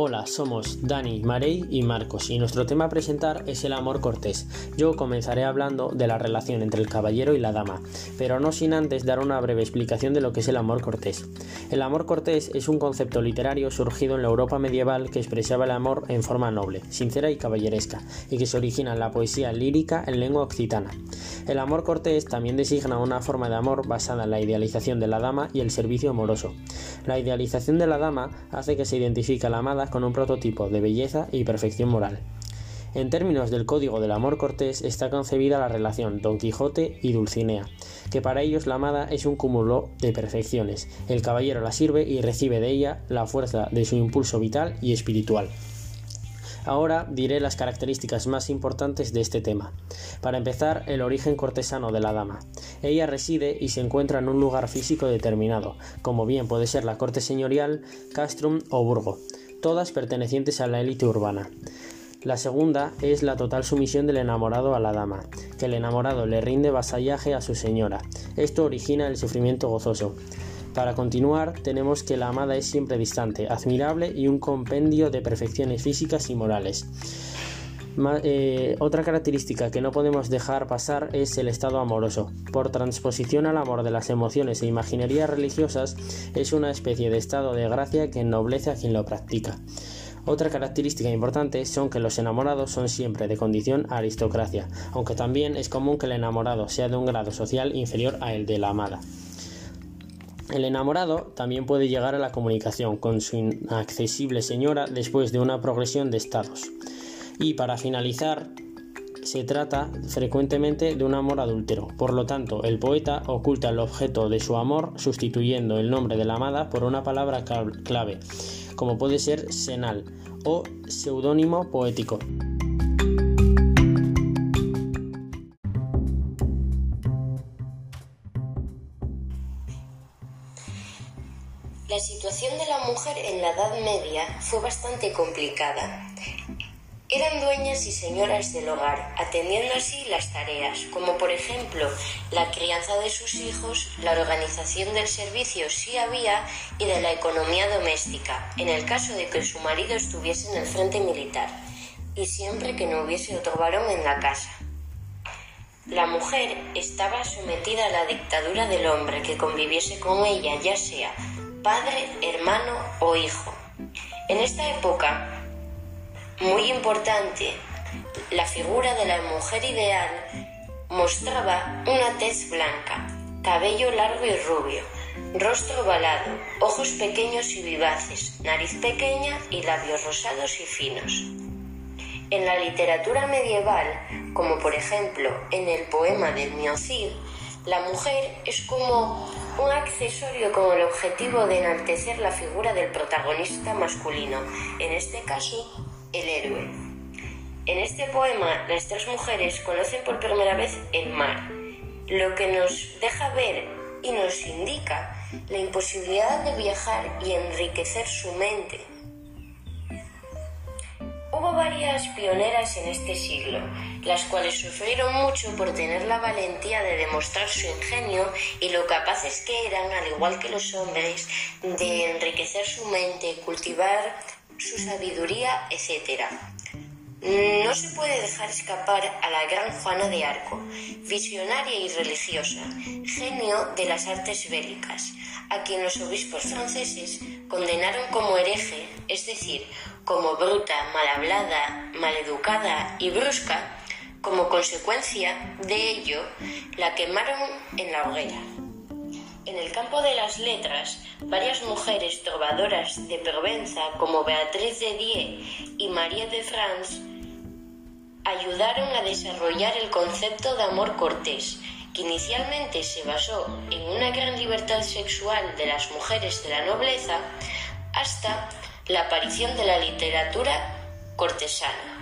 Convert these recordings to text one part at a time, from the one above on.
Hola, somos Dani, Marey y Marcos y nuestro tema a presentar es el amor cortés. Yo comenzaré hablando de la relación entre el caballero y la dama, pero no sin antes dar una breve explicación de lo que es el amor cortés. El amor cortés es un concepto literario surgido en la Europa medieval que expresaba el amor en forma noble, sincera y caballeresca, y que se origina en la poesía lírica en lengua occitana. El amor cortés también designa una forma de amor basada en la idealización de la dama y el servicio amoroso. La idealización de la dama hace que se identifique a la amada con un prototipo de belleza y perfección moral. En términos del código del amor cortés está concebida la relación Don Quijote y Dulcinea, que para ellos la amada es un cúmulo de perfecciones. El caballero la sirve y recibe de ella la fuerza de su impulso vital y espiritual. Ahora diré las características más importantes de este tema. Para empezar, el origen cortesano de la dama. Ella reside y se encuentra en un lugar físico determinado, como bien puede ser la corte señorial, castrum o burgo todas pertenecientes a la élite urbana. La segunda es la total sumisión del enamorado a la dama, que el enamorado le rinde vasallaje a su señora. Esto origina el sufrimiento gozoso. Para continuar, tenemos que la amada es siempre distante, admirable y un compendio de perfecciones físicas y morales. Eh, otra característica que no podemos dejar pasar es el estado amoroso. Por transposición al amor de las emociones e imaginerías religiosas, es una especie de estado de gracia que ennoblece a quien lo practica. Otra característica importante son que los enamorados son siempre de condición aristocracia, aunque también es común que el enamorado sea de un grado social inferior a el de la amada. El enamorado también puede llegar a la comunicación con su inaccesible señora después de una progresión de estados. Y para finalizar, se trata frecuentemente de un amor adúltero. Por lo tanto, el poeta oculta el objeto de su amor sustituyendo el nombre de la amada por una palabra clave, como puede ser senal o seudónimo poético. La situación de la mujer en la Edad Media fue bastante complicada. Eran dueñas y señoras del hogar, atendiendo así las tareas, como por ejemplo la crianza de sus hijos, la organización del servicio si había y de la economía doméstica, en el caso de que su marido estuviese en el frente militar, y siempre que no hubiese otro varón en la casa. La mujer estaba sometida a la dictadura del hombre que conviviese con ella, ya sea padre, hermano o hijo. En esta época, muy importante, la figura de la mujer ideal mostraba una tez blanca, cabello largo y rubio, rostro ovalado, ojos pequeños y vivaces, nariz pequeña y labios rosados y finos. En la literatura medieval, como por ejemplo en el poema del Miocid, la mujer es como un accesorio con el objetivo de enaltecer la figura del protagonista masculino, en este caso el héroe. En este poema, las tres mujeres conocen por primera vez el mar, lo que nos deja ver y nos indica la imposibilidad de viajar y enriquecer su mente. Varias pioneras en este siglo, las cuales sufrieron mucho por tener la valentía de demostrar su ingenio y lo capaces que eran, al igual que los hombres, de enriquecer su mente, cultivar su sabiduría, etc. No se puede dejar escapar a la gran Juana de Arco, visionaria y religiosa, genio de las artes bélicas, a quien los obispos franceses condenaron como hereje, es decir, como bruta, mal hablada, maleducada y brusca, como consecuencia de ello, la quemaron en la hoguera. En el campo de las letras, varias mujeres trovadoras de Provenza, como Beatriz de Die y María de France, ayudaron a desarrollar el concepto de amor cortés, que inicialmente se basó en una gran libertad sexual de las mujeres de la nobleza, hasta la aparición de la literatura cortesana.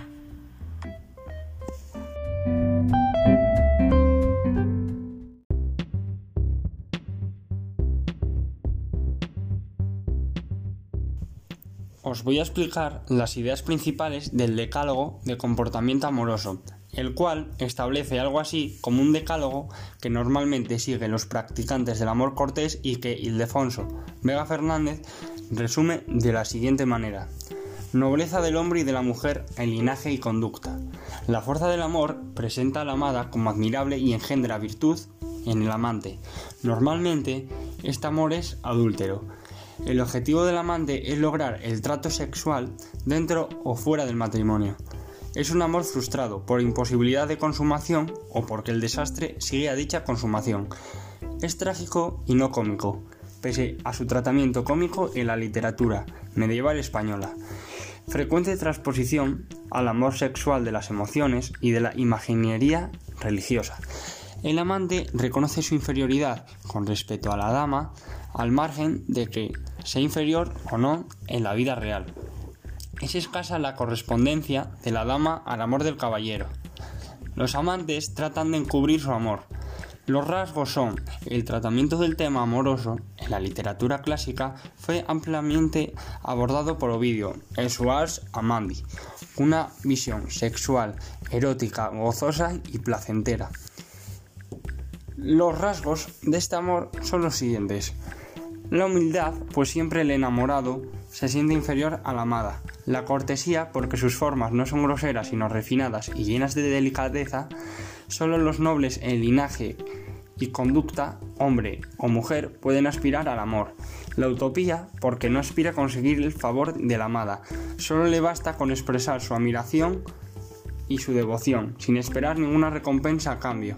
os voy a explicar las ideas principales del decálogo de comportamiento amoroso, el cual establece algo así como un decálogo que normalmente siguen los practicantes del amor cortés y que Ildefonso Vega Fernández resume de la siguiente manera. Nobleza del hombre y de la mujer en linaje y conducta. La fuerza del amor presenta a la amada como admirable y engendra virtud en el amante. Normalmente, este amor es adúltero. El objetivo del amante es lograr el trato sexual dentro o fuera del matrimonio. Es un amor frustrado por imposibilidad de consumación o porque el desastre sigue a dicha consumación. Es trágico y no cómico, pese a su tratamiento cómico en la literatura medieval española. Frecuente transposición al amor sexual de las emociones y de la imaginería religiosa. El amante reconoce su inferioridad con respecto a la dama al margen de que sea inferior o no en la vida real. Es escasa la correspondencia de la dama al amor del caballero. Los amantes tratan de encubrir su amor. Los rasgos son el tratamiento del tema amoroso en la literatura clásica fue ampliamente abordado por Ovidio en su Ars Amandi, una visión sexual, erótica, gozosa y placentera. Los rasgos de este amor son los siguientes. La humildad, pues siempre el enamorado se siente inferior a la amada. La cortesía, porque sus formas no son groseras sino refinadas y llenas de delicadeza. Solo los nobles en linaje y conducta, hombre o mujer, pueden aspirar al amor. La utopía, porque no aspira a conseguir el favor de la amada. Solo le basta con expresar su admiración y su devoción, sin esperar ninguna recompensa a cambio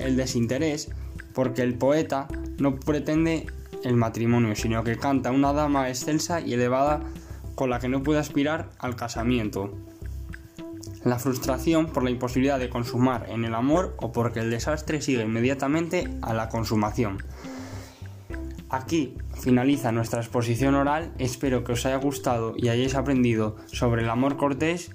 el desinterés, porque el poeta no pretende el matrimonio, sino que canta una dama excelsa y elevada con la que no puede aspirar al casamiento. La frustración por la imposibilidad de consumar en el amor o porque el desastre sigue inmediatamente a la consumación. Aquí finaliza nuestra exposición oral, espero que os haya gustado y hayáis aprendido sobre el amor cortés